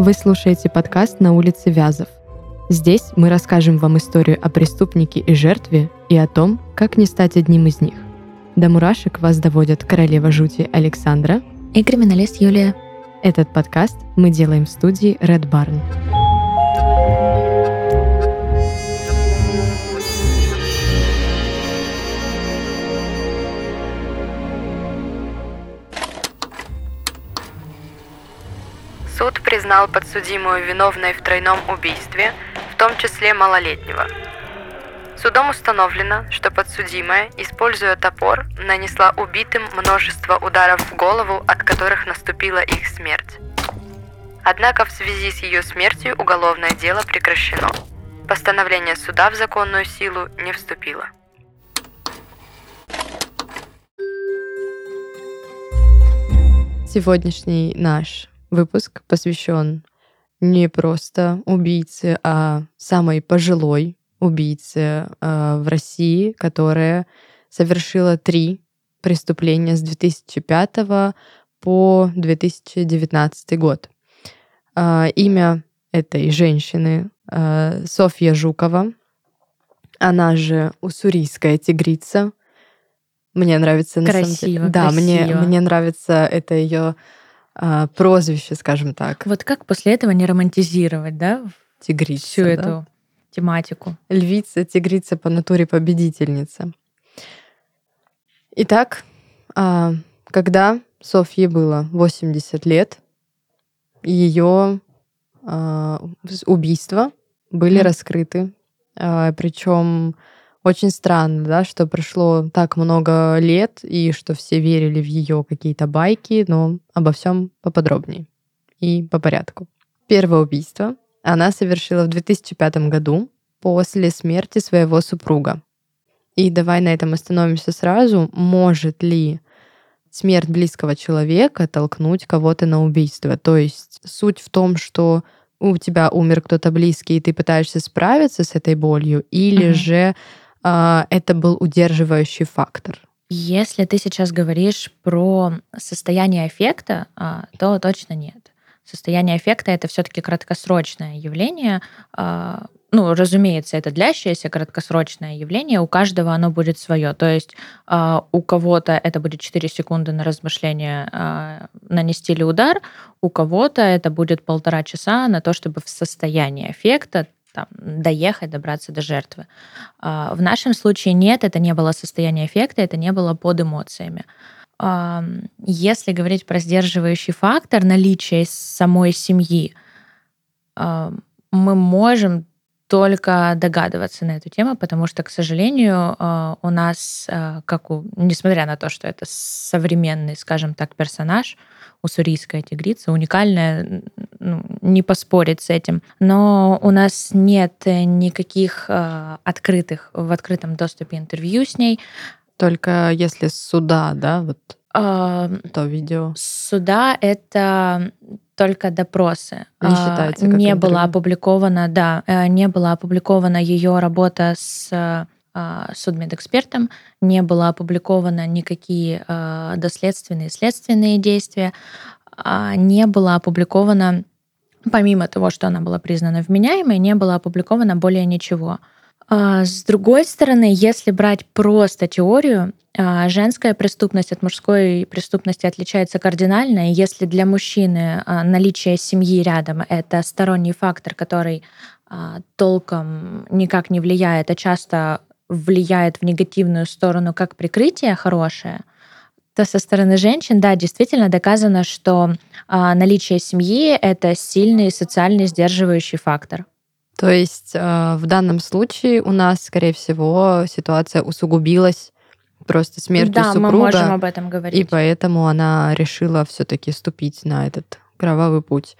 Вы слушаете подкаст «На улице Вязов». Здесь мы расскажем вам историю о преступнике и жертве и о том, как не стать одним из них. До мурашек вас доводят королева жути Александра и криминалист Юлия. Этот подкаст мы делаем в студии Red Barn. Признал подсудимую виновной в тройном убийстве, в том числе малолетнего. Судом установлено, что подсудимая, используя топор, нанесла убитым множество ударов в голову, от которых наступила их смерть. Однако в связи с ее смертью уголовное дело прекращено. Постановление суда в законную силу не вступило. Сегодняшний наш выпуск посвящен не просто убийце, а самой пожилой убийце э, в России, которая совершила три преступления с 2005 по 2019 год. Э, имя этой женщины э, Софья Жукова, она же уссурийская тигрица. Мне нравится красиво, на самом деле. Да, красиво. мне мне нравится это ее а, прозвище, скажем так. Вот как после этого не романтизировать, да? Тигрица. Всю да? эту тематику. Львица, тигрица по натуре победительница. Итак, а, когда Софье было 80 лет, ее а, убийства были mm. раскрыты. Причем очень странно, да, что прошло так много лет и что все верили в ее какие-то байки, но обо всем поподробнее и по порядку. Первое убийство она совершила в 2005 году после смерти своего супруга. И давай на этом остановимся сразу. Может ли смерть близкого человека толкнуть кого-то на убийство? То есть суть в том, что у тебя умер кто-то близкий, и ты пытаешься справиться с этой болью, или mm-hmm. же это был удерживающий фактор? Если ты сейчас говоришь про состояние эффекта, а, то точно нет. Состояние эффекта это все-таки краткосрочное явление. А, ну, разумеется, это длящееся краткосрочное явление, у каждого оно будет свое. То есть у кого-то это будет 4 секунды на размышление нанести ли удар, у кого-то это будет полтора часа на то, чтобы в состоянии эффекта там, доехать, добраться до жертвы. А, в нашем случае нет, это не было состояние эффекта, это не было под эмоциями. Если говорить про сдерживающий фактор наличия самой семьи, мы можем только догадываться на эту тему, потому что, к сожалению, а, у нас, а, как у, несмотря на то, что это современный, скажем так, персонаж, уссурийская тигрица, уникальная, ну, не поспорить с этим, но у нас нет никаких а, открытых, в открытом доступе интервью с ней. Только если суда, да, вот то видео. Суда — это только допросы. Не считается. Как не было опубликовано, да, э, не была опубликована ее работа с а, судмедэкспертом, не было опубликовано никакие а, доследственные следственные действия, а, не было опубликовано, помимо того, что она была признана вменяемой, не было опубликовано более ничего. С другой стороны, если брать просто теорию, а, женская преступность от мужской преступности отличается кардинально. И если для мужчины а, наличие семьи рядом — это сторонний фактор, который а, толком никак не влияет, а часто влияет в негативную сторону как прикрытие хорошее, то со стороны женщин, да, действительно доказано, что наличие семьи — это сильный социальный сдерживающий фактор. То есть в данном случае у нас, скорее всего, ситуация усугубилась просто смертью да, супруга. мы можем об этом говорить. И поэтому она решила все-таки ступить на этот кровавый путь.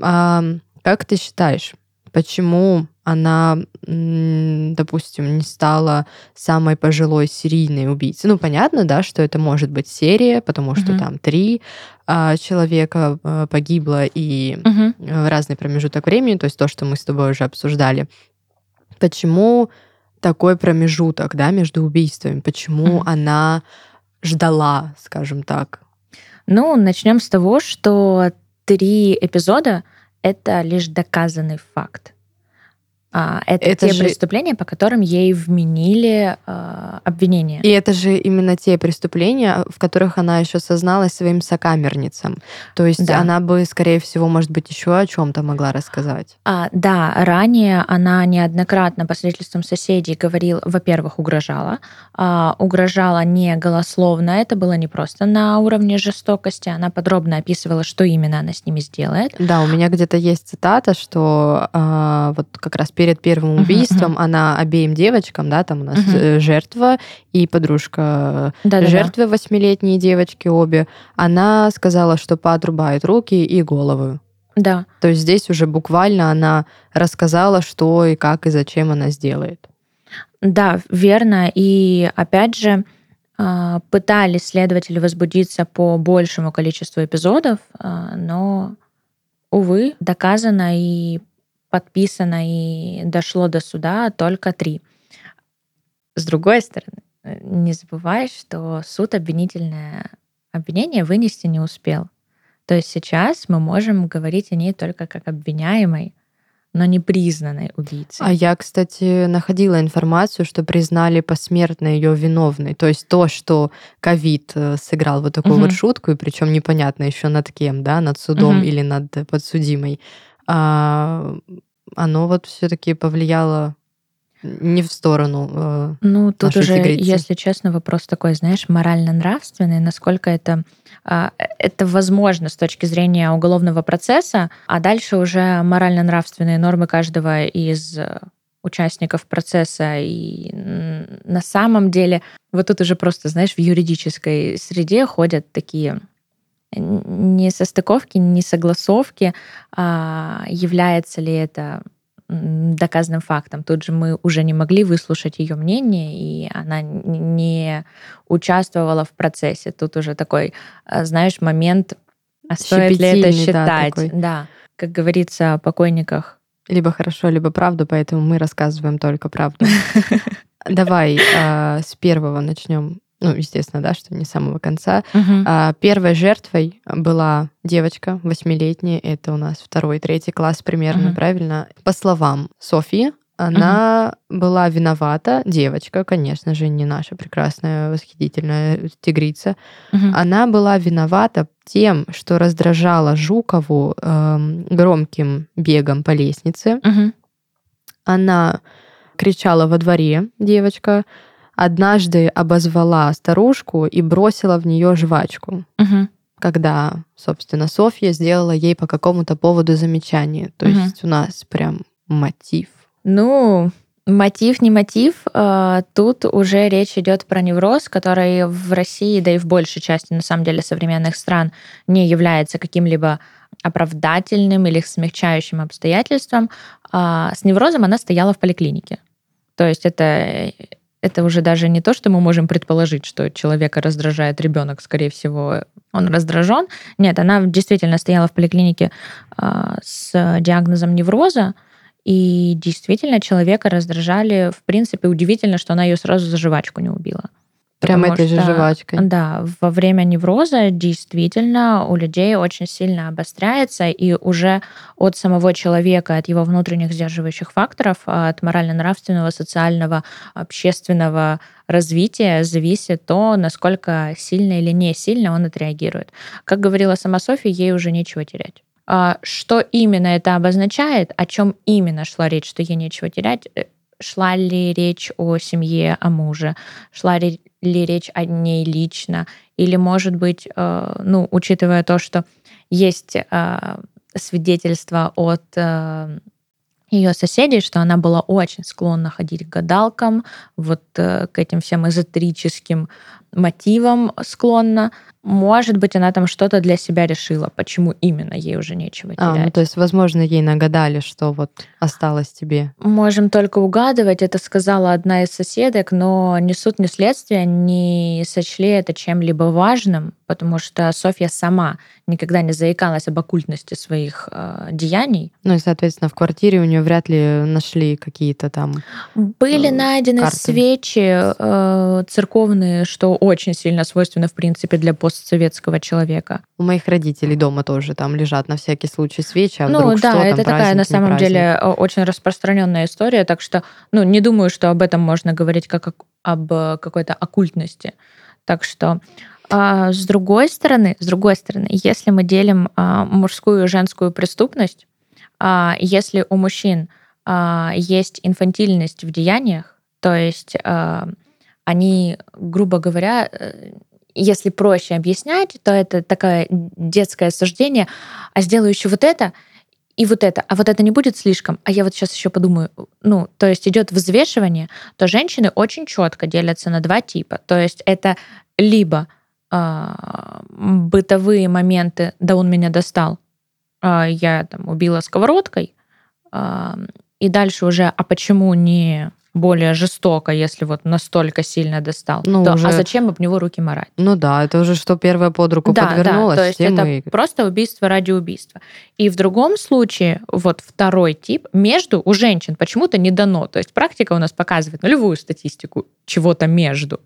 А, как ты считаешь, почему она, допустим, не стала самой пожилой серийной убийцей? Ну, понятно, да, что это может быть серия, потому что угу. там три а, человека а, погибло и угу. в разный промежуток времени, то есть то, что мы с тобой уже обсуждали. Почему такой промежуток, да, между убийствами? Почему mm-hmm. она ждала, скажем так? Ну, начнем с того, что три эпизода это лишь доказанный факт. А, это, Это те же- преступления, по которым ей вменили а, обвинение. И это же именно те преступления, в которых она еще созналась своим сокамерницам. То есть Да. она бы, скорее всего, может быть, еще о чем-то могла рассказать. А, да, ранее она неоднократно по свидетельствам соседей говорила, во-первых, угрожала. А, угрожала не голословно, это было не просто на уровне жестокости. Она подробно описывала, что именно она с ними сделает. Да, у меня где-то есть цитата, что а, вот как раз перед первым убийством она обеим девочкам, да, там у нас э, жертва и подружка Да-да-да. жертвы, восьмилетние девочки обе, она сказала, что поотрубает руки и головы. Да. То есть здесь уже буквально она рассказала, что и как и зачем она сделает. Да, верно. И опять же, а, пытались следователи возбудиться по большему количеству эпизодов, а, но, увы, доказано и подписано и дошло до суда только три. С другой стороны, не забывай, что суд обвинительное обвинение вынести не успел. То есть сейчас мы можем говорить о ней только как обвиняемой, но не признанной убийцей. А я, кстати, находила информацию, что признали посмертно ее виновной. То есть то, что ковид э, сыграл вот такую Мгм. вот шутку, и причем непонятно еще над кем, да, над судом Мгм. или над подсудимой, а, оно вот все-таки повлияло не в сторону. э, Ну, тут уже, тигрицы. если честно, вопрос такой, знаешь, морально-нравственный, насколько это, а, это возможно с точки зрения уголовного процесса, а дальше уже морально-нравственные нормы каждого из э, участников процесса. И на самом деле, вот тут уже просто, знаешь, в юридической среде ходят такие несостыковки, несогласовки, а является ли это доказанным фактом. Тут же мы уже не могли выслушать ее мнение, и она не участвовала в процессе. Тут уже такой, а, знаешь, момент, а стоит ли это да, считать? такой. Да, как говорится о покойниках. либо хорошо, либо правду, поэтому мы рассказываем только правду. Давай а, с первого начнем. Ну, естественно, да, что не с самого конца. Мгм. А, Первой жертвой была девочка восьмилетняя, это у нас второй, третий класс примерно, Мгм. правильно? По словам Софьи, она была виновата, девочка, конечно же, не наша прекрасная, восхитительная тигрица. Мгм. Она была виновата тем, что раздражала Жукову эм, громким бегом по лестнице. Мгм. Она кричала во дворе, девочка, однажды обозвала старушку и бросила в нее жвачку, Мгм. когда, собственно, Софья сделала ей по какому-то поводу замечание. То Мгм. есть у нас прям мотив. Ну, мотив не мотив, а, тут уже речь идет про невроз, который в России, да и в большей части, на самом деле, современных стран не является каким-либо оправдательным или смягчающим обстоятельством. А С неврозом она стояла в поликлинике. То есть это, это уже даже не то, что мы можем предположить, что человека раздражает ребенок, скорее всего, он раздражен. Нет, она действительно стояла в поликлинике а, с диагнозом невроза, и действительно человека раздражали. В принципе, удивительно, что она ее сразу за жвачку не убила. Прям этой же что, жвачкой. Да, во время невроза действительно у людей очень сильно обостряется, и уже от самого человека, от его внутренних сдерживающих факторов, от морально-нравственного, социального, общественного развития зависит то, насколько сильно или не сильно он отреагирует. Как говорила сама Софья, ей уже нечего терять. А Что именно это обозначает, о чем именно шла речь, что ей нечего терять, э, шла ли речь о семье, о муже, шла ли ли речь о ней лично, или, может быть, э, ну, учитывая то, что есть э, свидетельства от э, ее соседей, что она была очень склонна ходить к гадалкам, вот к этим всем эзотерическим мотивам склонна. Может быть, она там что-то для себя решила, почему именно ей уже нечего А, терять. ну, то есть, возможно, ей нагадали, что вот осталось тебе. Можем только угадывать, это сказала одна из соседок, но ни суд, ни следствие не сочли это чем-либо важным, потому что Софья сама никогда не заикалась об оккультности своих э, деяний. Ну и, соответственно, в квартире у нее вряд ли нашли какие-то там... Были Э, найдены карты. свечи э, церковные, что очень сильно свойственно, в принципе, для постсоветского человека. У моих родителей дома тоже там лежат на всякий случай свечи, а ну вдруг да, что, это там такая праздник, на самом праздник. деле очень распространенная история, так что, ну, не думаю, что об этом можно говорить как об э, какой-то оккультности. Так что а, с другой стороны, с другой стороны, если мы делим а, мужскую и женскую преступность, а, если у мужчин а, есть инфантильность в деяниях, то есть а, они, грубо говоря, э, если проще объяснять, то это такое детское суждение, а сделаю еще вот это и вот это, а вот это не будет слишком, а я вот сейчас еще подумаю, ну, то есть идет взвешивание, то женщины очень четко делятся на два типа, то есть это либо а, бытовые моменты, да он меня достал, а, я там убила сковородкой, а, и дальше уже, а почему не более жестоко, если вот настолько сильно достал, Ну, то, уже- а зачем об него руки марать? Ну да, это уже что первое под руку Да, подвернулось, да, то есть это и- просто убийство ради убийства. И в другом случае, вот второй тип, между у женщин почему-то не дано. То есть практика у нас показывает нулевую статистику чего-то между.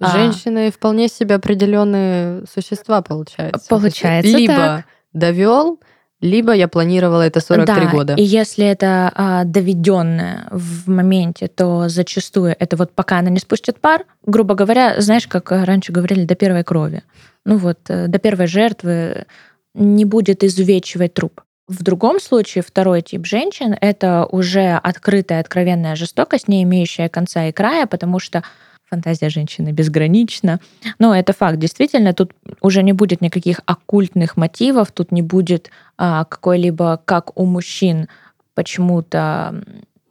А, Женщины вполне себе определенные существа, получается. Получается Либо так. довел, либо я планировала это 43 да, года. И если это а, доведенное в моменте, то зачастую это вот пока она не спустит пар, грубо говоря, знаешь, как раньше говорили, до первой крови. Ну вот, э, до первой жертвы не будет изувечивать труп. В другом случае второй тип женщин — это уже открытая, откровенная жестокость, не имеющая конца и края, потому что фантазия женщины безгранична. Но это факт. Действительно, тут уже не будет никаких оккультных мотивов, тут не будет а, какой-либо, как у мужчин, почему-то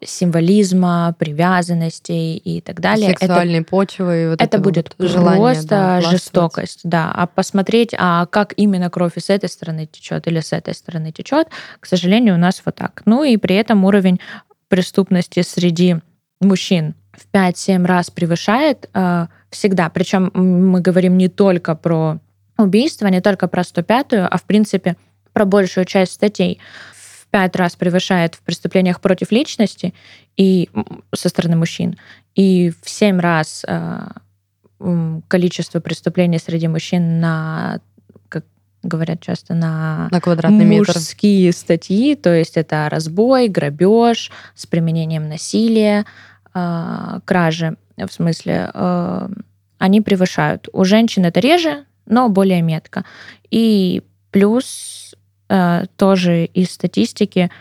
символизма, привязанностей и так далее. Это Сексуальной почвы. и Вот это этого будет вот желания, просто да, жестокость, да. А посмотреть, а как именно кровь и с этой стороны течет или с этой стороны течет, к сожалению, у нас вот так. Ну и при этом уровень преступности среди мужчин в 5-7 раз превышает э, всегда. Причем мы говорим не только про убийство, не только про 105-ю, а в принципе про большую часть статей. В 5 раз превышает в преступлениях против личности и со стороны мужчин, и в 7 раз э, количество преступлений среди мужчин на, как говорят часто, на На квадратный метр. мужские статьи, то есть это разбой, грабеж с применением насилия, а, кражи, в смысле, э, они превышают. У женщин это реже, но более метко. И плюс э, тоже из статистики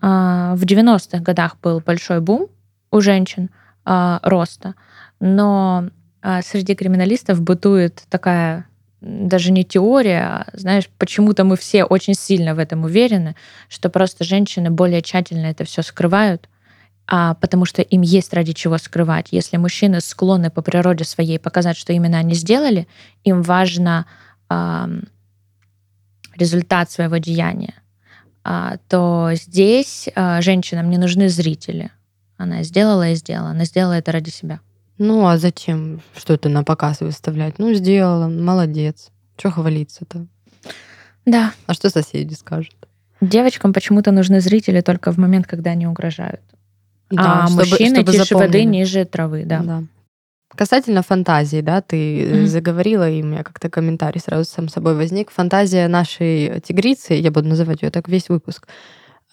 а, в 90-х годах был большой бум у женщин а, роста, но а, среди криминалистов бытует такая даже не теория, а, знаешь, почему-то мы все очень сильно в этом уверены, что просто женщины более тщательно это все скрывают, а, потому что им есть ради чего скрывать. Если мужчины склонны по природе своей показать, что именно они сделали, им важно ам, результат своего деяния, а, то здесь а, женщинам не нужны зрители. Она сделала и сделала. Она сделала это ради себя. Ну, а зачем что-то на показ выставлять? Ну, сделала, молодец. Че хвалиться-то? Да. А что соседи скажут? Девочкам почему-то нужны зрители только в момент, когда они угрожают. Да, а чтобы- мужчины чтобы тише воды, ниже травы, да. Да. Касательно фантазии, да, ты Мгм. заговорила, и у меня как-то комментарий сразу сам собой возник. Фантазия нашей тигрицы, я буду называть ее так весь выпуск,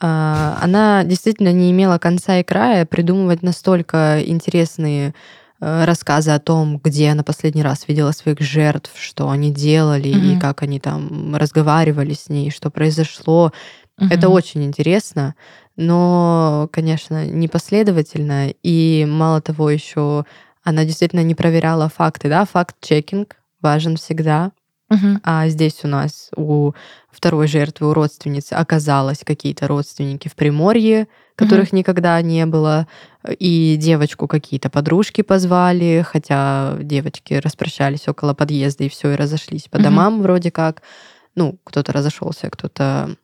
а, она действительно не имела конца и края придумывать настолько интересные э, рассказы о том, где она последний раз видела своих жертв, что они делали, и Мгм. как они там разговаривали с ней, что произошло. Это Мгм. очень интересно, но, конечно, непоследовательно. И мало того, еще она действительно не проверяла факты, да, факт-чекинг важен всегда. Мгм. А здесь у нас у второй жертвы, у родственницы оказалось какие-то родственники в Приморье, которых никогда не было, и девочку какие-то подружки позвали, хотя девочки распрощались около подъезда и все, и разошлись по Мгм. домам вроде как. Ну, кто-то разошелся, кто-то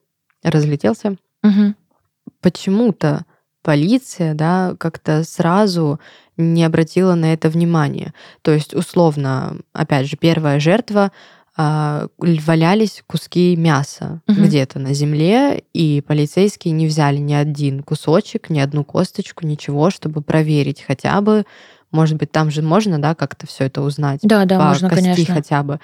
разлетелся. Мгм. Почему-то полиция, да, как-то сразу не обратила на это внимание. То есть, условно, опять же, первая жертва а, валялись куски мяса Мгм. где-то на земле, и полицейские не взяли ни один кусочек, ни одну косточку, ничего, чтобы проверить хотя бы, Может быть, там же можно, да, как-то все это узнать? Да, да, по можно, кости конечно. хотя бы.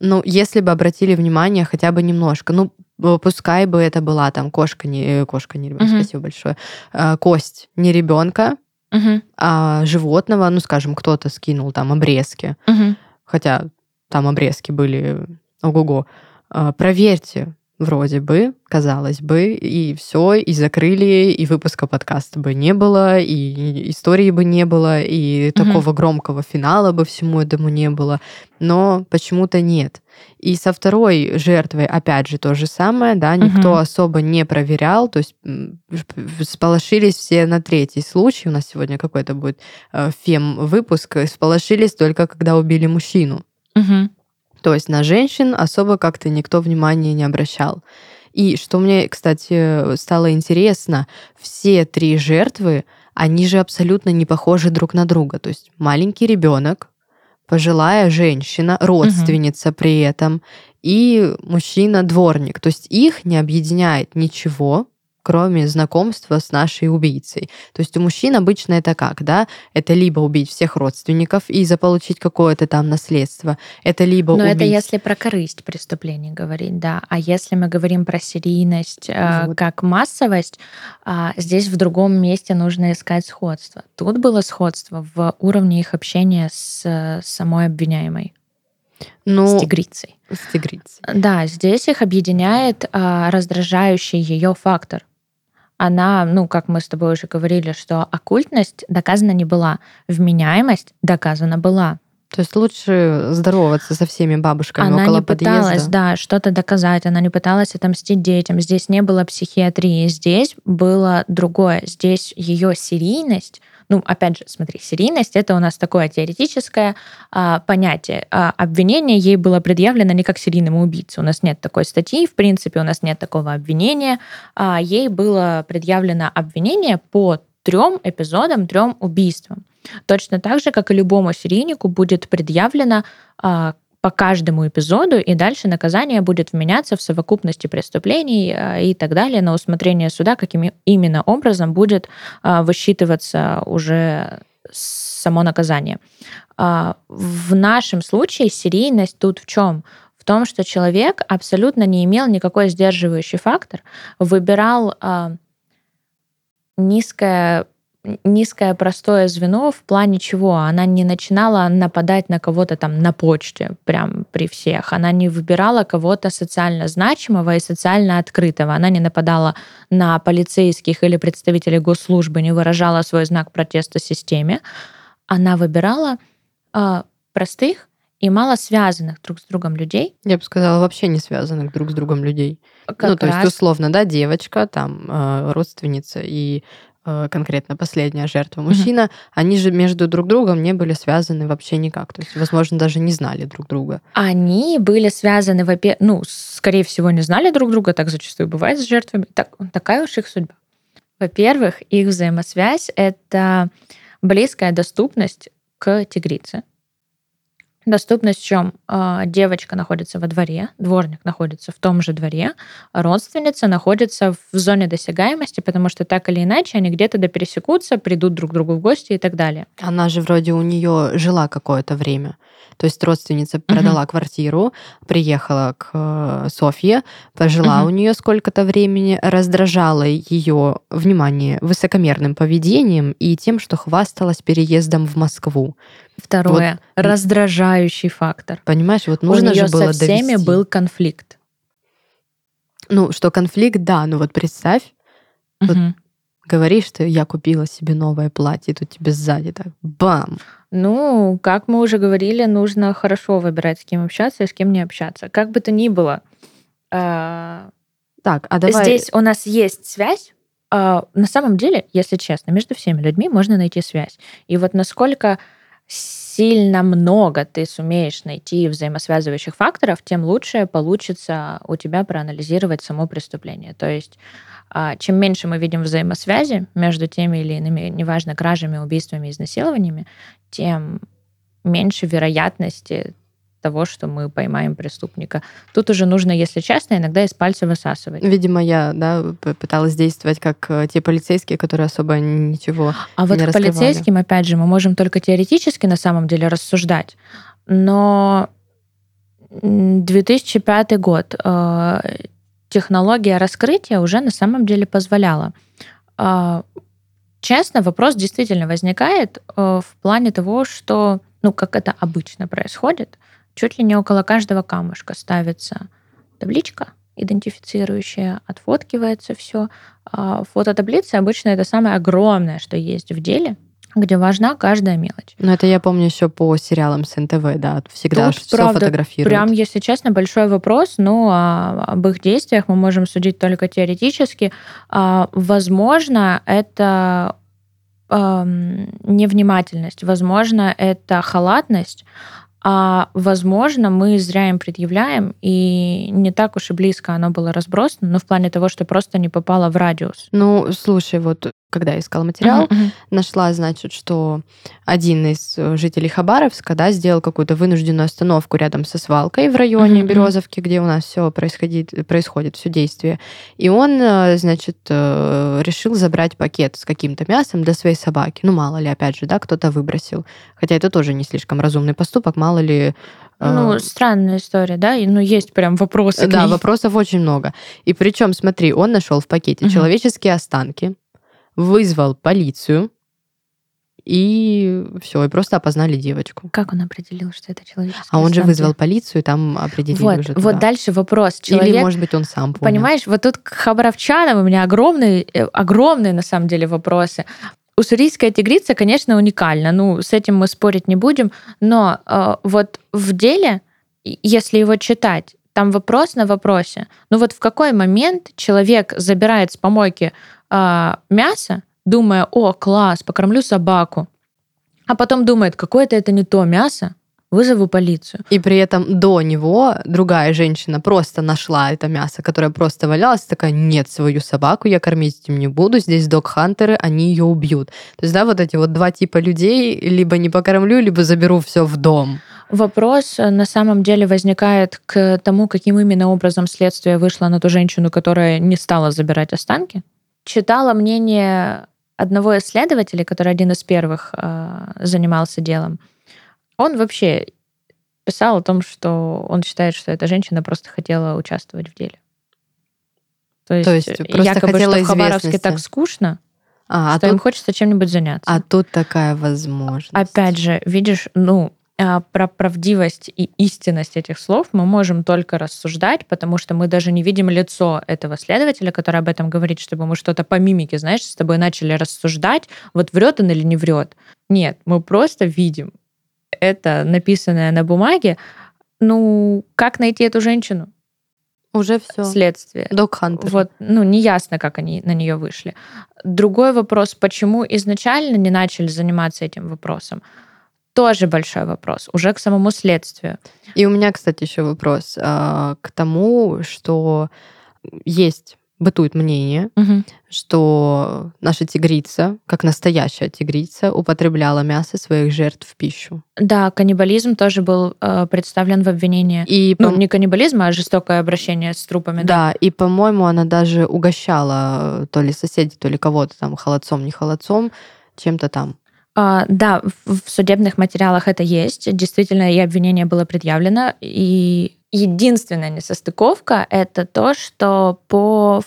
Ну, если бы обратили внимание хотя бы немножко, ну, пускай бы это была там кошка, не э, кошка, не ребенок, Мгм. спасибо большое, э, кость не ребенка, Мгм, а животного, ну, скажем, кто-то скинул там обрезки, мгм. хотя там обрезки были ого-го, А, проверьте, вроде бы, казалось бы, и все, и закрыли, и выпуска подкаста бы не было, и истории бы не было, и Мгм. такого громкого финала бы всему этому не было, но почему-то нет. И со второй жертвой, опять же, то же самое, да, никто Мгм. особо не проверял, то есть сполошились все на третий случай, у нас сегодня какой-то будет э, фем-выпуск, сполошились только когда убили мужчину. Мгм. То есть на женщин особо как-то никто внимания не обращал. И что мне, кстати, стало интересно, все три жертвы, они же абсолютно не похожи друг на друга. То есть маленький ребенок, пожилая женщина, родственница при этом, и мужчина-дворник. То есть их не объединяет ничего, кроме знакомства с нашей убийцей. То есть у мужчин обычно это как, да? Это либо убить всех родственников и заполучить какое-то там наследство, это либо Но убить... это если про корысть преступлений говорить, да. А если мы говорим про серийность э, Вот. как массовость, а, здесь в другом месте нужно искать сходство. Тут было сходство в уровне их общения с э, самой обвиняемой, ну, с тигрицей. с тигрицей. Да, здесь их объединяет а, раздражающий ее фактор. Она, ну, как мы с тобой уже говорили, что оккультность доказана не была, вменяемость доказана была. То есть лучше здороваться со всеми бабушками Она около не пыталась, подъезда. да, что-то доказать, она не пыталась отомстить детям. Здесь не было психиатрии, здесь было другое. Здесь ее серийность, ну, опять же, смотри, серийность это у нас такое теоретическое а, понятие. А, обвинение ей было предъявлено не как серийному убийце. У нас нет такой статьи, в принципе, у нас нет такого обвинения. А, ей было предъявлено обвинение по трем эпизодам, трем убийствам. Точно так же, как и любому серийнику будет предъявлено а, по каждому эпизоду, и дальше наказание будет вменяться в совокупности преступлений а, и так далее на усмотрение суда, каким именно образом будет а, высчитываться уже само наказание. А, В нашем случае серийность тут в чем? В том, что человек абсолютно не имел никакой сдерживающий фактор, выбирал а, низкое низкое простое звено в плане чего? Она не начинала нападать на кого-то там на почте, прям при всех. Она не выбирала кого-то социально значимого и социально открытого. Она не нападала на полицейских или представителей госслужбы, не выражала свой знак протеста системе. Она выбирала а, простых и мало связанных друг с другом людей. Я бы сказала, вообще не связанных друг с другом людей. Как ну, то есть, раз- условно, да, девочка, там, э, родственница и э, конкретно последняя жертва мужчина, они же между друг другом не были связаны вообще никак. То есть, возможно, даже не знали друг друга. Они были связаны, во ну, скорее всего, не знали друг друга, так зачастую бывает с жертвами. Так, такая уж их судьба. Во-первых, их взаимосвязь — это близкая доступность к тигрице. Доступность в чем? А, Девочка находится во дворе, дворник находится в том же дворе, родственница находится в зоне досягаемости, потому что так или иначе они где-то да пересекутся, придут друг к другу в гости и так далее. Она же вроде у нее жила какое-то время. То есть родственница продала квартиру, приехала к э, Софье, пожила Мгм. у нее сколько-то времени, раздражала ее, внимание, высокомерным поведением и тем, что хвасталась переездом в Москву. Второе, раздражающий фактор. Понимаешь, вот У нужно нее же было со всеми довести. был конфликт. Ну, что конфликт, да, ну вот представь, Вот Мгм. Говоришь, что я купила себе новое платье, и тут тебе сзади так бам. Ну, как мы уже говорили, нужно хорошо выбирать, с кем общаться и с кем не общаться. Как бы то ни было, а, Так, а давай... здесь у нас есть связь. А, На самом деле, если честно, между всеми людьми можно найти связь. И вот насколько сильно много ты сумеешь найти взаимосвязывающих факторов, тем лучше получится у тебя проанализировать само преступление. То есть чем меньше мы видим взаимосвязи между теми или иными, неважно, кражами, убийствами, изнасилованиями, тем меньше вероятности того, что мы поймаем преступника. Тут уже нужно, если честно, иногда из пальца высасывать. Видимо, я да, пыталась действовать как э, те полицейские, которые особо ничего А вот не к полицейским, опять же, мы можем только теоретически на самом деле рассуждать, но 2005 год э, технология раскрытия уже на самом деле позволяла. Э, честно, вопрос действительно возникает в плане того, что, ну, как это обычно происходит, чуть ли не около каждого камушка ставится табличка, идентифицирующая, отфоткивается все. А фототаблица обычно это самое огромное, что есть в деле, где важна каждая мелочь. Ну, это я помню еще по сериалам с НТВ, да, всегда Тут, все правда, фотографируют. Прям, если честно, большой вопрос, но а, об их действиях мы можем судить только теоретически. А, возможно, это невнимательность, возможно, это халатность, а, возможно, мы зря им предъявляем, и не так уж и близко оно было разбросано, но в плане того, что просто не попало в радиус. Ну, слушай, вот когда я искала материал, uh-huh, нашла, значит, что один из э, жителей Хабаровска, да, сделал какую-то вынужденную остановку рядом со свалкой в районе uh-huh. Березовки, где у нас все происходит, происходит все действие. И он, э, значит, э, решил забрать пакет с каким-то мясом для своей собаки. Ну, мало ли, опять же, да, кто-то выбросил. Хотя это тоже не слишком разумный поступок, мало ли ну, странная история, да? Ну, есть прям вопросы. Да, вопросов очень много. И причем, смотри, он нашел в пакете угу. человеческие останки, вызвал полицию, и все, и просто опознали девочку. Как он определил, что это человек? А он же вызвал полицию, там определили вот, уже туда. Вот дальше вопрос. Человек, Или, может быть, он сам понял. Понимаешь, вот тут к хабаровчанам у меня огромные, э, огромные, на самом деле, вопросы. Уссурийская тигрица, конечно, уникальна. Ну, с этим мы спорить не будем. Но э, вот в деле, если его читать, там вопрос на вопросе. Ну вот в какой момент человек забирает с помойки э, мясо, думая, о, класс, покормлю собаку, а потом думает, какое-то это не то мясо, вызову полицию. И при этом до него другая женщина просто нашла это мясо, которое просто валялось, такая, нет, свою собаку я кормить этим не буду, здесь док-хантеры, они ее убьют. То есть, да, вот эти вот два типа людей, либо не покормлю, либо заберу все в дом. Вопрос э, на самом деле возникает к тому, каким именно образом следствие вышло на ту женщину, которая не стала забирать останки. Читала мнение одного исследователя, который один из первых э, занимался делом. Он вообще писал о том, что он считает, что эта женщина просто хотела участвовать в деле. То есть, То есть просто якобы, хотела что в Хабаровске так скучно, а, а что а им хочется чем-нибудь заняться. А тут такая возможность. Опять же, видишь, ну, про правдивость и истинность этих слов мы можем только рассуждать, потому что мы даже не видим лицо этого следователя, который об этом говорит, чтобы мы что-то по мимике, знаешь, с тобой начали рассуждать, вот врет он или не врет. Нет, мы просто видим это написанное на бумаге, ну, как найти эту женщину? Уже все. Следствие. Док Хантер. Вот, ну, неясно, как они на нее вышли. Другой вопрос, почему изначально не начали заниматься этим вопросом, тоже большой вопрос, уже к самому следствию. И у меня, кстати, еще вопрос а, к тому, что есть бытует мнение, угу. что наша тигрица, как настоящая тигрица, употребляла мясо своих жертв в пищу. Да, каннибализм тоже был э, представлен в обвинении. И, ну, не каннибализм, а жестокое обращение с трупами. Да, да, и, по-моему, она даже угощала то ли соседей, то ли кого-то там холодцом, не холодцом, чем-то там. А, да, в судебных материалах это есть. Действительно, и обвинение было предъявлено. И единственная несостыковка — это то, что по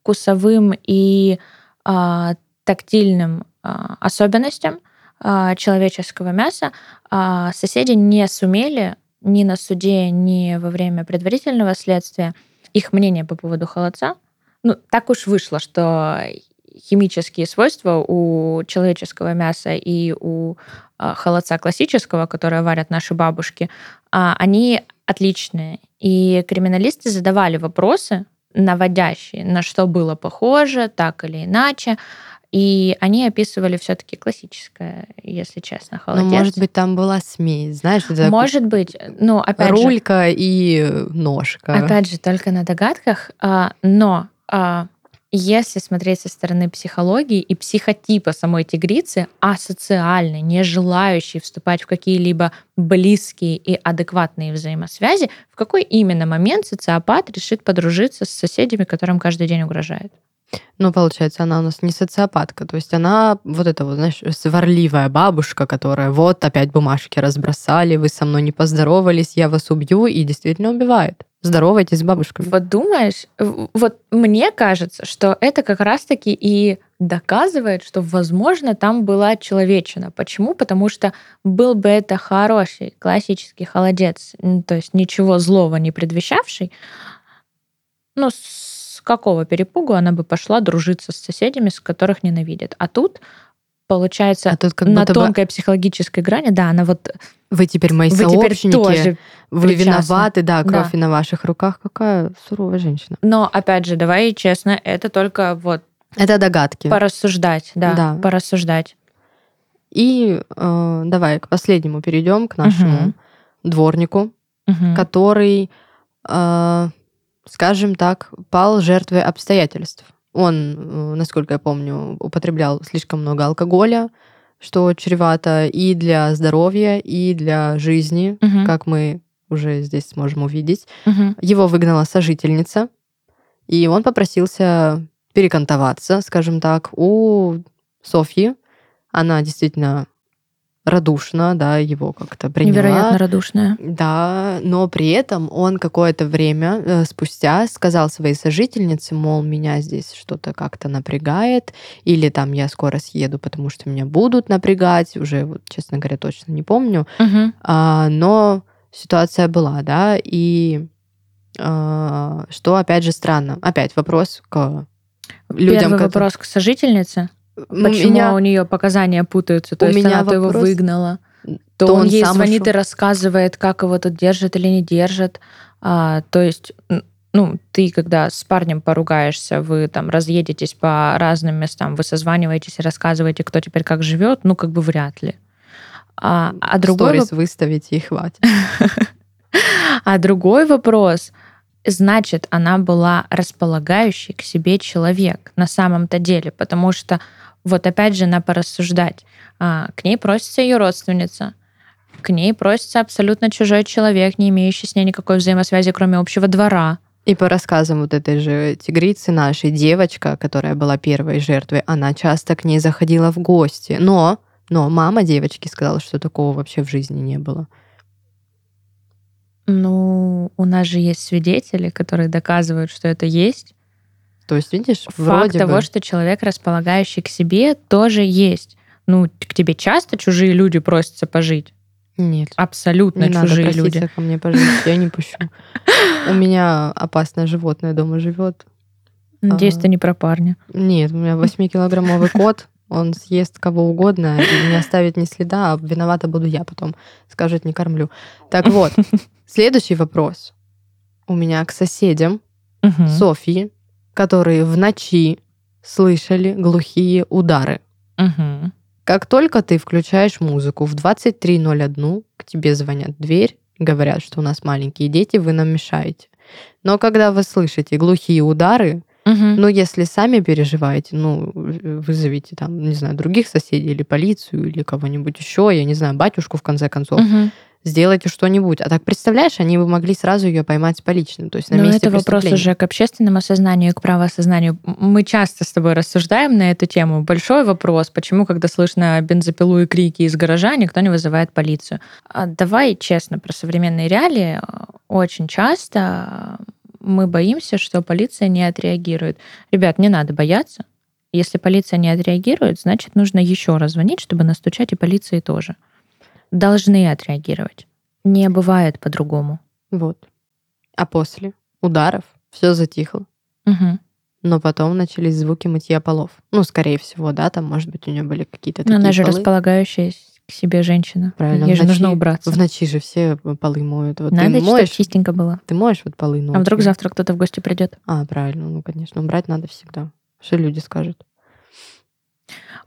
вкусовым и а, тактильным а, особенностям а, человеческого мяса а, соседи не сумели ни на суде, ни во время предварительного следствия их мнение по поводу холодца. Ну, так уж вышло, что химические свойства у человеческого мяса и у а, холодца классического, которое варят наши бабушки, а, они отличные. И криминалисты задавали вопросы, наводящие, на что было похоже, так или иначе. И они описывали все-таки классическое, если честно, холодец. Ну, может быть, там была смесь, знаешь? Это может быть, ну, опять Рулька же, и ножка. Опять же, только на догадках. А, но если смотреть со стороны психологии и психотипа самой тигрицы, асоциальной, не желающей вступать в какие-либо близкие и адекватные взаимосвязи, в какой именно момент социопат решит подружиться с соседями, которым каждый день угрожает? Ну, получается, она у нас не социопатка. То есть она вот эта вот, знаешь, сварливая бабушка, которая вот опять бумажки разбросали, вы со мной не поздоровались, я вас убью, и действительно убивает. Здоровайтесь с бабушками. Вот думаешь, вот мне кажется, что это как раз-таки и доказывает, что, возможно, там была человечина. Почему? Потому что был бы это хороший классический холодец, то есть ничего злого не предвещавший, ну, с какого перепугу она бы пошла дружиться с соседями, с которых ненавидит. А тут получается а тут как на тонкой бы... психологической грани, да, она вот вы теперь мои вы сообщники, теперь тоже вы причастны. виноваты, да, кровь да. на ваших руках. Какая суровая женщина. Но, опять же, давай честно, это только вот... Это догадки. Порассуждать, да, да. порассуждать. И э, давай к последнему перейдем, к нашему угу. дворнику, угу. который, э, скажем так, пал жертвой обстоятельств. Он, э, насколько я помню, употреблял слишком много алкоголя, что чревато и для здоровья, и для жизни, угу. как мы уже здесь сможем увидеть. Угу. Его выгнала сожительница, и он попросился перекантоваться, скажем так, у Софьи. Она действительно радушно, да, его как-то приняла. Невероятно радушная. Да, но при этом он какое-то время э, спустя сказал своей сожительнице, мол, меня здесь что-то как-то напрягает, или там я скоро съеду, потому что меня будут напрягать, уже, вот, честно говоря, точно не помню. Угу. А, но ситуация была, да, и а, что, опять же, странно. Опять вопрос к людям. Первый вопрос к сожительнице. Почему меня... у нее показания путаются? То у есть меня она вопрос... его выгнала. То, то он, он ей звонит ушел. и рассказывает, как его тут держат или не держат. А, то есть, ну, ты, когда с парнем поругаешься, вы там разъедетесь по разным местам, вы созваниваетесь и рассказываете, кто теперь как живет, ну, как бы вряд ли. А, а другой Сторис выставите и хватит. А другой вопрос — значит, она была располагающей к себе человек на самом-то деле, потому что вот опять же, на порассуждать. А, к ней просится ее родственница, к ней просится абсолютно чужой человек, не имеющий с ней никакой взаимосвязи, кроме общего двора. И по рассказам вот этой же тигрицы нашей, девочка, которая была первой жертвой, она часто к ней заходила в гости. Но, но мама девочки сказала, что такого вообще в жизни не было. Ну, у нас же есть свидетели, которые доказывают, что это есть. То есть, видишь, факт вроде того, бы... что человек, располагающий к себе, тоже есть. Ну, к тебе часто чужие люди просятся пожить? Нет. Абсолютно не чужие надо люди. ко мне пожить, я не пущу. У меня опасное животное дома живет. Надеюсь, ты не про парня. Нет, у меня 8-килограммовый кот. Он съест кого угодно и не оставит ни следа, а виновата буду я потом. Скажет, не кормлю. Так вот, следующий вопрос. У меня к соседям Софьи которые в ночи слышали глухие удары. Угу. Как только ты включаешь музыку в 23.01, к тебе звонят в дверь, говорят, что у нас маленькие дети, вы нам мешаете. Но когда вы слышите глухие удары, угу. ну, если сами переживаете, ну, вызовите там, не знаю, других соседей или полицию, или кого-нибудь еще, я не знаю, батюшку в конце концов. Угу сделайте что-нибудь. А так, представляешь, они бы могли сразу ее поймать с поличным, то есть на Но месте это вопрос уже к общественному осознанию и к правоосознанию. Мы часто с тобой рассуждаем на эту тему. Большой вопрос, почему, когда слышно бензопилу и крики из гаража, никто не вызывает полицию. А давай честно про современные реалии. Очень часто мы боимся, что полиция не отреагирует. Ребят, не надо бояться. Если полиция не отреагирует, значит, нужно еще раз звонить, чтобы настучать и полиции тоже должны отреагировать. Не бывает по-другому. Вот. А после ударов все затихло. Угу. Но потом начались звуки мытья полов. Ну, скорее всего, да, там, может быть, у нее были какие-то такие Но она же полы. располагающая к себе женщина. Правильно. Ей же нужно убраться. В ночи же все полы моют. Вот надо, ты моешь, чтобы чистенько было. Ты моешь вот полы ночью. А вдруг завтра кто-то в гости придет? А, правильно. Ну, конечно. Убрать надо всегда. Что люди скажут?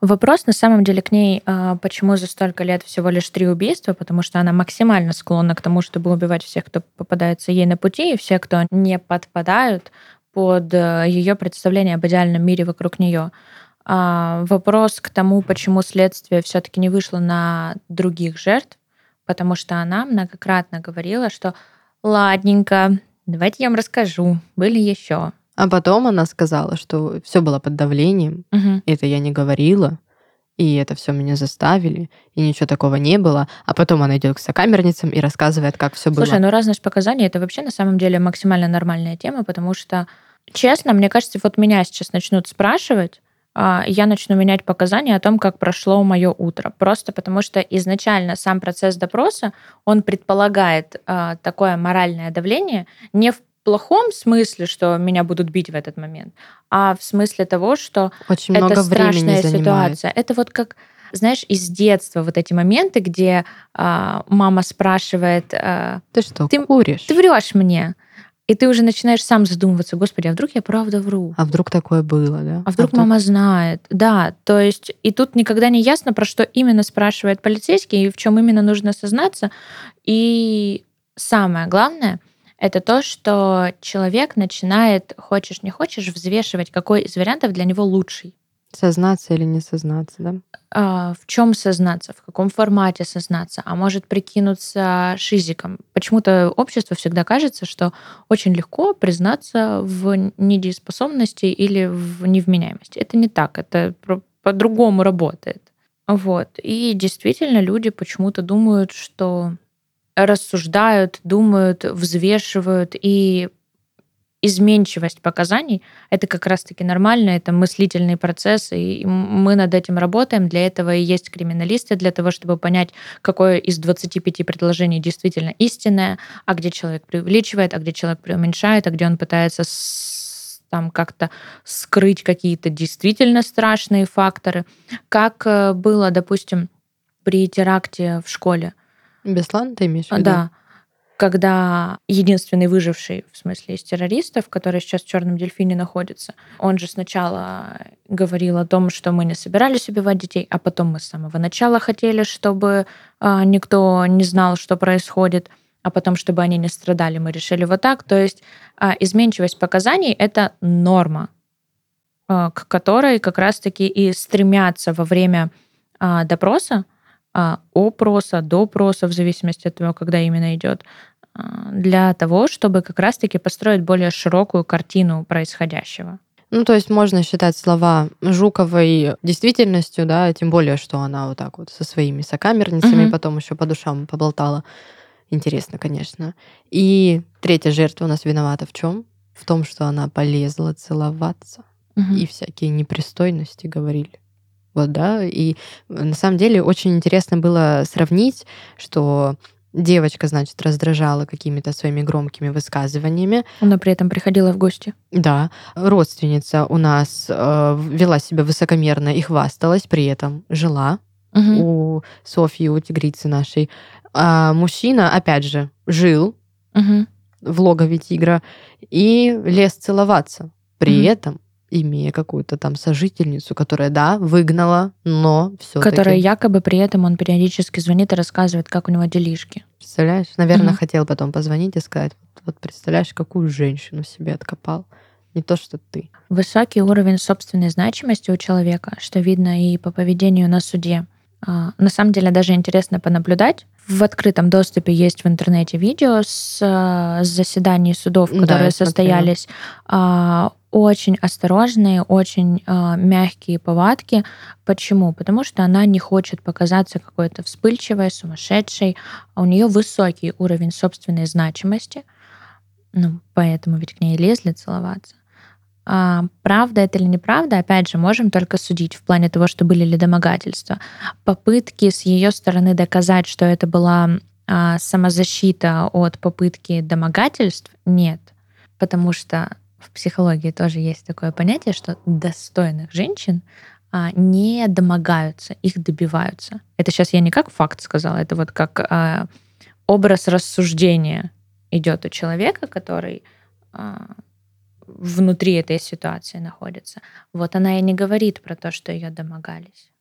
Вопрос на самом деле к ней, а, почему за столько лет всего лишь три убийства, потому что она максимально склонна к тому, чтобы убивать всех, кто попадается ей на пути, и все, кто не подпадают под э, ее представление об идеальном мире вокруг нее. А, вопрос к тому, почему следствие все-таки не вышло на других жертв, потому что она многократно говорила, что ладненько, давайте я вам расскажу, были еще. А потом она сказала, что все было под давлением, Угу. это я не говорила, и это все меня заставили, и ничего такого не было. А потом она идет к сокамерницам и рассказывает, как все было. Слушай, ну разность показаний это вообще на самом деле максимально нормальная тема, потому что, честно, мне кажется, вот меня сейчас начнут спрашивать, я начну менять показания о том, как прошло мое утро. Просто потому что изначально сам процесс допроса, он предполагает а, такое моральное давление не в плохом смысле, что меня будут бить в этот момент, а в смысле того, что Очень это много страшная занимает. ситуация. Это вот как, знаешь, из детства вот эти моменты, где а, мама спрашивает, а, Ты что, Ты- куришь? ты врешь мне, и ты уже начинаешь сам задумываться, господи, а вдруг я правда вру? А вдруг такое было, да? А вдруг мама знает? Да, то есть и тут никогда не ясно, про что именно спрашивает полицейский и в чем именно нужно сознаться. И самое главное, это то, что человек начинает, хочешь не хочешь, взвешивать, какой из вариантов для него лучший. Сознаться или не сознаться, да? А, в чем сознаться, в каком формате сознаться, а может прикинуться шизиком. Почему-то обществу всегда кажется, что очень легко признаться в недееспособности или в невменяемости. Это не так, это по-другому работает. Вот. И действительно люди почему-то думают, что рассуждают, думают, взвешивают, и изменчивость показаний — это как раз-таки нормально, это мыслительный процесс, и мы над этим работаем. Для этого и есть криминалисты, для того, чтобы понять, какое из 25 предложений действительно истинное, а где человек преувеличивает, а где человек преуменьшает, а где он пытается там как-то скрыть какие-то действительно страшные факторы. Как э, было, допустим, при теракте в школе. Беслан ты имеешь в виду? Да. Когда единственный выживший, в смысле, из террористов, который сейчас в Черном дельфине находится, он же сначала говорил о том, что мы не собирались убивать детей, а потом мы с самого начала хотели, чтобы а, никто не знал, что происходит, а потом, чтобы они не страдали, мы решили вот так. То есть а, изменчивость показаний — это норма, а, к которой как раз-таки и стремятся во время а, допроса, а, опроса, допроса, в зависимости от того, когда именно идет, а, для того, чтобы как раз-таки построить более широкую картину происходящего. Ну, то есть можно считать слова Жуковой действительностью, да, тем более, что она вот так вот со своими сокамерницами Мгм. потом еще по душам поболтала. Интересно, конечно. И третья жертва у нас виновата в чем? В том, что она полезла целоваться и всякие непристойности говорили. Вот, да, и на самом деле очень интересно было сравнить, что девочка, значит, раздражала какими-то своими громкими высказываниями, Она при этом приходила в гости. да, родственница у нас э, вела себя высокомерно и хвасталась, при этом жила Мгм. у Софьи, у тигрицы нашей. А мужчина, опять же, жил Мгм. в логове тигра и лез целоваться. При Мгм. этом имея какую-то там сожительницу, которая, да, выгнала, но все Которая якобы при этом он периодически звонит и рассказывает, как у него делишки. Представляешь? Наверное, Мгм. хотел потом позвонить и сказать, вот, вот представляешь, какую женщину себе откопал. Не то, что ты. Высокий уровень собственной значимости у человека, что видно и по поведению на суде. А, На самом деле даже интересно понаблюдать. В открытом доступе есть в интернете видео с, а, с заседаний судов, Да, которые смотрела. состоялись. А, Очень осторожные, очень а, мягкие повадки. Почему? Потому что она не хочет показаться какой-то вспыльчивой, сумасшедшей. А у нее высокий уровень собственной значимости. Ну, поэтому ведь к ней лезли целоваться. А, правда это или неправда, опять же, можем только судить в плане того, что были ли домогательства. Попытки с ее стороны доказать, что это была а, самозащита от попытки домогательств, нет. Потому что в психологии тоже есть такое понятие, что достойных женщин а, не домогаются, их добиваются. Это сейчас я не как факт сказала, это вот как а, образ рассуждения идет у человека, который а, внутри этой ситуации находится. Вот она и не говорит про то, что ее домогались.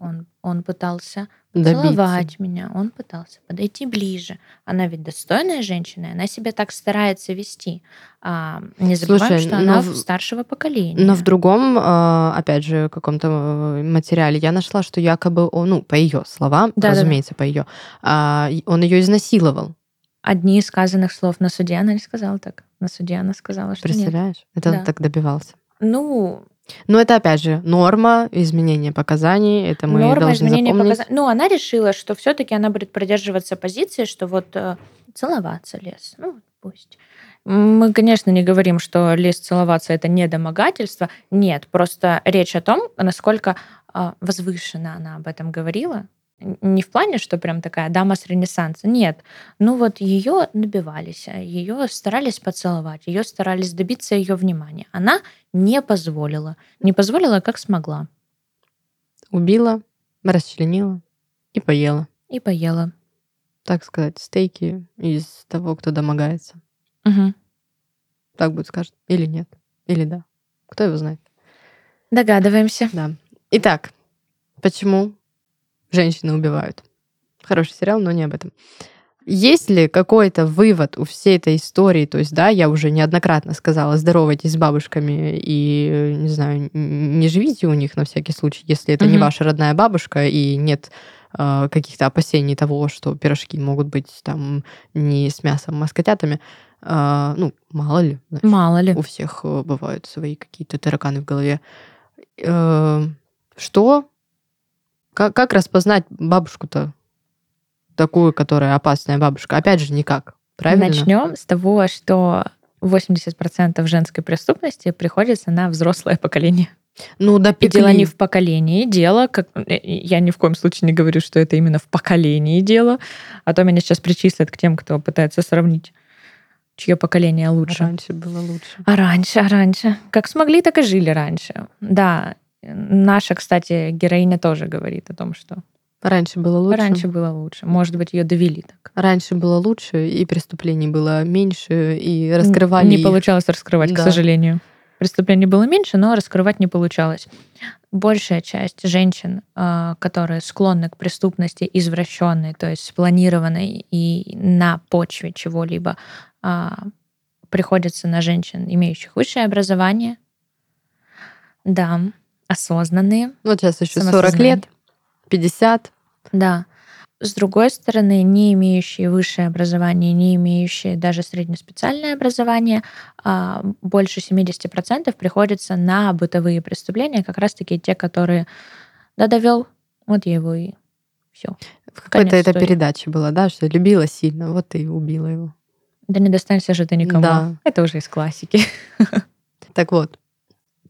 Он, он пытался целовать меня, он пытался подойти ближе. Она ведь достойная женщина, она себя так старается вести. А, не забываем, Слушай, что она в- старшего поколения. Но в другом, э, опять же, каком-то э, материале я нашла, что якобы он, ну, по ее словам, Да-да-да. разумеется, по ее, он ее изнасиловал. Одни из сказанных слов на суде она не сказала так. На суде она сказала, что нет. Представляешь? Это Да. он так добивался. Ну, Но это, опять же, норма изменения показаний. Это мы норма должны изменения запомнить. показаний. Ну, она решила, что все-таки она будет придерживаться позиции, что вот э, целоваться лес. Ну, пусть. Мы, конечно, не говорим, что лес целоваться это не домогательство. Нет, просто речь о том, насколько э, возвышенно она об этом говорила. Не в плане, что прям такая дама с ренессанса. Нет. Ну вот ее набивались, ее старались поцеловать, ее старались добиться ее внимания. Она не позволила. Не позволила, как смогла. Убила, расчленила и поела. И поела. Так сказать, стейки из того, кто домогается. Мгм. Так будет скажет. Или нет. Или да. Кто его знает. Догадываемся. Да. Итак, почему женщины убивают? Хороший сериал, но не об этом. Есть ли какой-то вывод у всей этой истории? То есть, да, я уже неоднократно сказала, здоровайтесь с бабушками и, не знаю, не живите у них на всякий случай, если это не Мгм. ваша родная бабушка и нет э, каких-то опасений того, что пирожки могут быть там не с мясом, а с котятами. А, ну, мало ли. знаешь. Мало ли. У всех э, бывают свои какие-то тараканы в голове. Э, Что? Как, как распознать бабушку-то? Такую, которая опасная бабушка. Опять же, никак. Правильно? Начнем с того, что 80% женской преступности приходится на взрослое поколение. Ну, да, И дело не в поколении, дело, как э, я ни в коем случае не говорю, что это именно в поколении дело, а то меня сейчас причислят к тем, кто пытается сравнить, чье поколение лучше. Раньше было лучше. А раньше, а раньше. Как смогли, так и жили раньше. Да, наша, кстати, героиня тоже говорит о том, что Раньше было лучше. раньше было лучше. Может быть, ее довели так. Раньше было лучше, и преступлений было меньше, и раскрывали Не их. получалось раскрывать, к Да. сожалению. Преступлений было меньше, но раскрывать не получалось. Большая часть женщин, а, которые склонны к преступности извращенной, то есть спланированной и на почве чего-либо, а, приходится на женщин, имеющих высшее образование. Да, осознанные, Вот сейчас еще 40 самосознание. лет, 50. Да. С другой стороны, не имеющие высшее образование, не имеющие даже среднеспециальное образование, а, больше 70% приходится на бытовые преступления, как раз-таки те, которые да, довел, вот я его и все. В какой-то это передаче было, да, что любила сильно, вот и убила его. Да не достанься же ты никому. Да. Это уже из классики. Так вот,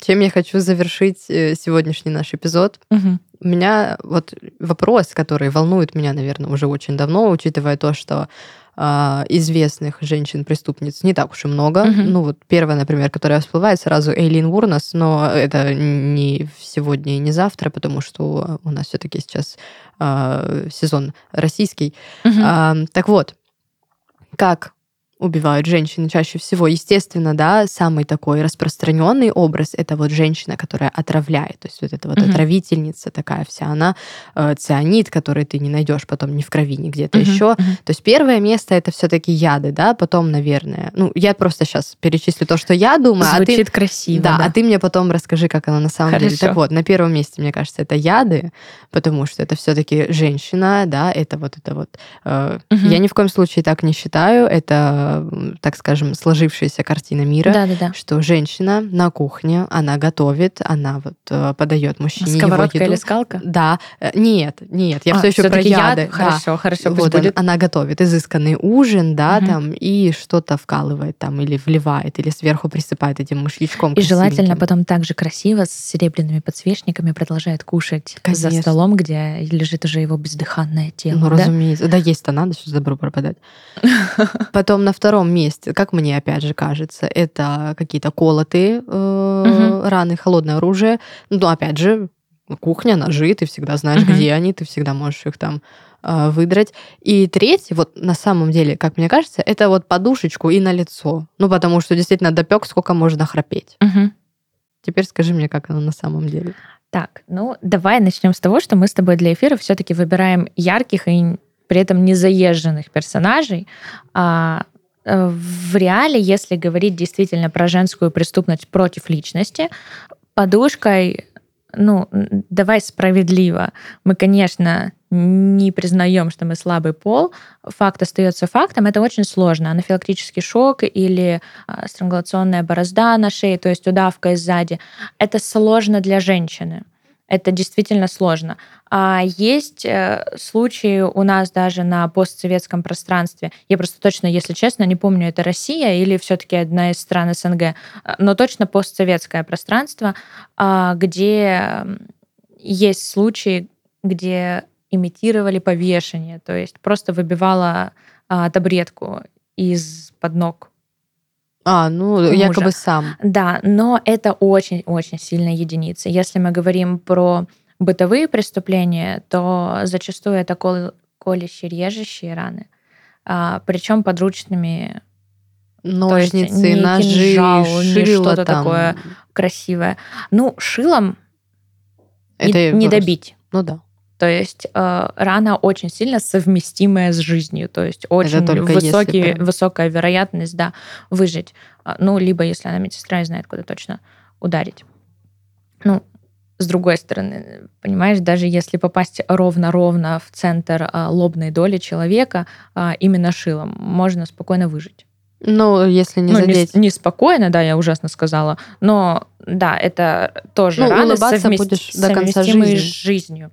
чем я хочу завершить э, сегодняшний наш эпизод. Мгм. У меня вот вопрос, который волнует меня, наверное, уже очень давно, учитывая то, что а, известных женщин-преступниц не так уж и много. Мгм. Ну вот первая, например, которая всплывает сразу, Эйлин Вурнас, но это не сегодня и не завтра, потому что у нас все-таки сейчас а, сезон российский. Мгм. А, так вот, как убивают женщины чаще всего? Естественно, да, самый такой распространенный образ это вот женщина, которая отравляет, то есть вот эта вот Мгм. отравительница такая вся, она э, цианид, который ты не найдешь потом ни в крови, ни где-то Мгм. еще. Мгм. То есть первое место это все-таки яды, да, потом, наверное, ну я просто сейчас перечислю то, что я думаю, а ты Звучит красиво. да, да. а ты мне потом расскажи, как она на самом деле. Хорошо. Так вот, на первом месте, мне кажется, это яды, потому что это все-таки женщина, да, это вот это вот. э, Мгм. Я ни в коем случае так не считаю. Это, так скажем, сложившаяся картина мира. Да-да-да. Что женщина на кухне, она готовит, она вот э, подает мужчине его Сковородка еду. или скалка? Да, Э, нет, нет, я А, все еще про всё-таки яд? яды. да. Хорошо, хорошо, Вот будет. она готовит изысканный ужин, да, Мгм. там, и что-то вкалывает там, или вливает, или сверху присыпает этим мышьячком. И желательно потом также красиво с серебряными подсвечниками продолжает кушать за Конечно. столом, где лежит уже его бездыханное тело. Ну, да? разумеется. Да, есть-то надо, что добро пропадать. Потом на втором месте, как мне опять же кажется, это какие-то колотые э, Мгм. раны, холодное оружие. Ну, опять же, кухня, ножи, ты всегда знаешь, Мгм. где они, ты всегда можешь их там э, выдрать. И третий, вот на самом деле, как мне кажется, это вот подушечку и на лицо. Ну, потому что действительно допек, сколько можно храпеть. Мгм. Теперь скажи мне, как оно на самом деле. Так, ну давай начнем с того, что мы с тобой для эфира все-таки выбираем ярких и при этом незаезженных персонажей. А, в реале, если говорить действительно про женскую преступность против личности, подушкой ну, давай справедливо. Мы, конечно, не признаем, что мы слабый пол. Факт остается фактом. Это очень сложно. Анафилактический шок или а, странгуляционная борозда на шее, то есть удавка сзади. Это сложно для женщины. Это действительно сложно. А есть э, случаи у нас даже на постсоветском пространстве. Я просто точно, если честно, не помню, это Россия или все-таки одна из стран СНГ, э, но точно постсоветское пространство, а, где есть случаи, где имитировали повешение, то есть просто выбивала а, табуретку из-под ног а, ну, мужа. якобы сам. Да, но это очень-очень сильная единица. Если мы говорим про бытовые преступления, то зачастую это кол колющие, режущие раны, а, причем подручными ножницы, не ножи, кинжал, что-то там. такое красивое. Ну, шилом это не, не добить. Ну да. То есть э, рана очень сильно совместимая с жизнью, то есть очень высокий, если, высокая вероятность да, выжить. А, ну, либо если она медсестра и знает, куда точно ударить. Ну, с другой стороны, понимаешь, даже если попасть ровно-ровно в центр а, лобной доли человека, а, именно шилом, можно спокойно выжить. Ну, если не ну, задеть. Не, не спокойно, да, я ужасно сказала, но да, это тоже ну, раны совмест... будешь до конца жизни. с жизнью.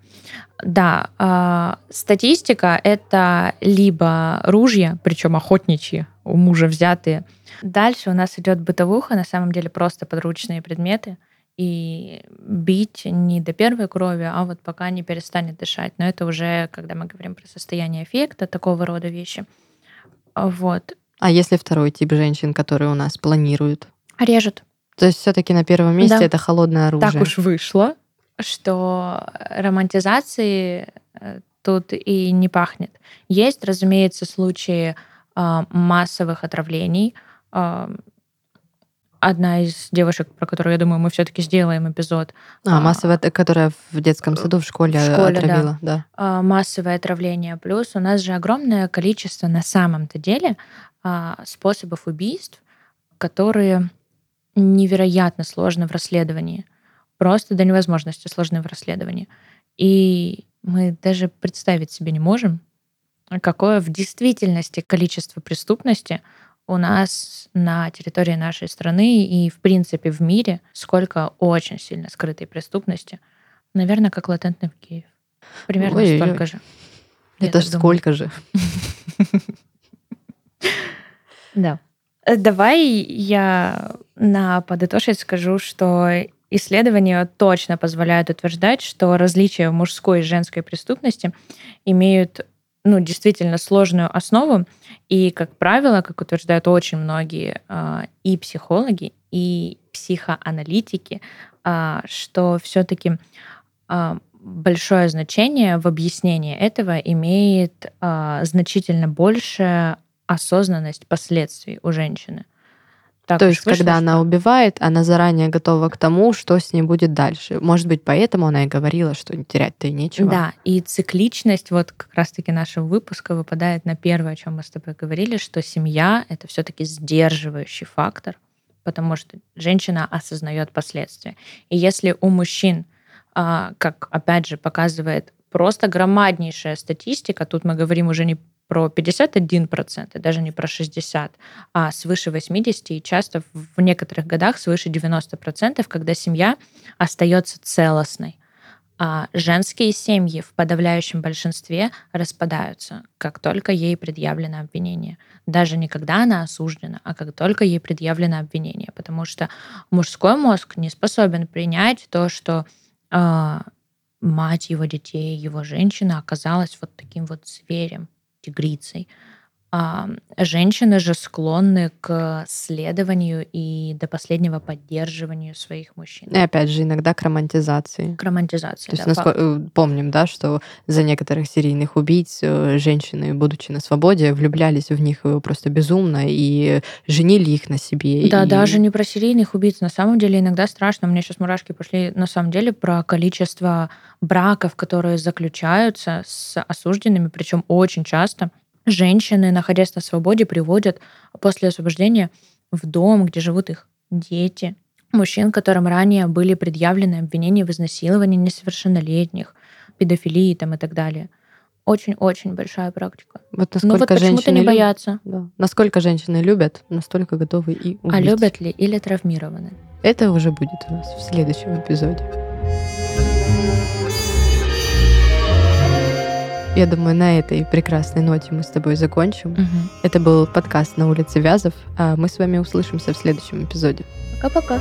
Да, э, статистика это либо ружья, причем охотничьи, у мужа взятые. Дальше у нас идет бытовуха, на самом деле просто подручные предметы. И бить не до первой крови, а вот пока не перестанет дышать. Но это уже, когда мы говорим про состояние эффекта, такого рода вещи. Вот. А если второй тип женщин, которые у нас планируют? Режут. То есть все-таки на первом месте да. это холодное оружие. Так уж вышло, что романтизации э, тут и не пахнет. Есть, разумеется, случаи э, массовых отравлений. Э, одна из девушек, про которую, я думаю, мы все-таки сделаем эпизод. А, массовая, которая в детском саду, в школе, в школе отравила, да. да. Массовое отравление. Плюс у нас же огромное количество на самом-то деле способов убийств, которые невероятно сложны в расследовании просто до невозможности сложны в расследовании. И мы даже представить себе не можем, какое в действительности количество преступности у нас на территории нашей страны и, в принципе, в мире, сколько очень сильно скрытой преступности. Наверное, как латентный в Киев. Примерно Ой, столько же. Это ж сколько же? Да. Давай я на подытожить скажу, что Исследования точно позволяют утверждать, что различия в мужской и женской преступности имеют ну, действительно сложную основу. И, как правило, как утверждают очень многие а, и психологи, и психоаналитики, а, что все-таки а, большое значение в объяснении этого имеет значительно большая осознанность последствий у женщины. Так То есть, вышло, когда что... она убивает, она заранее готова к тому, что с ней будет дальше. Может быть, поэтому она и говорила, что терять-то и нечего. Да, и цикличность вот как раз-таки нашего выпуска выпадает на первое, о чем мы с тобой говорили, что семья — это все таки сдерживающий фактор, потому что женщина осознает последствия. И если у мужчин, а, как опять же показывает просто громаднейшая статистика, тут мы говорим уже не про 51%, и даже не про 60%, а свыше 80% и часто в некоторых годах свыше 90%, когда семья остается целостной. А женские семьи в подавляющем большинстве распадаются, как только ей предъявлено обвинение. Даже не когда она осуждена, а как только ей предъявлено обвинение. Потому что мужской мозг не способен принять то, что э, мать его детей, его женщина оказалась вот таким вот зверем, тигрицей. А, женщины же склонны к следованию и до последнего поддерживанию своих мужчин. И опять же, иногда к романтизации. К романтизации, То есть да, насколько- э, помним, да, что за некоторых серийных убийц э, женщины, будучи на свободе, влюблялись в них э, просто безумно и женили их на себе. Да, и- даже не про серийных убийц. На самом деле иногда страшно. У меня сейчас мурашки пошли. На самом деле про количество браков, которые заключаются с осужденными, причем очень часто женщины, находясь на свободе, приводят после освобождения в дом, где живут их дети, мужчин, которым ранее были предъявлены обвинения в изнасиловании несовершеннолетних, педофилии там и так далее. Очень-очень большая практика. Вот Ну вот насколько почему-то не боятся. Да. Насколько женщины любят, настолько готовы и убить. А любят ли или травмированы? Это уже будет у нас в следующем эпизоде. Я думаю, на этой прекрасной ноте мы с тобой закончим. Мгм. Это был подкаст «На улице Вязов», а мы с вами услышимся в следующем эпизоде. Пока-пока.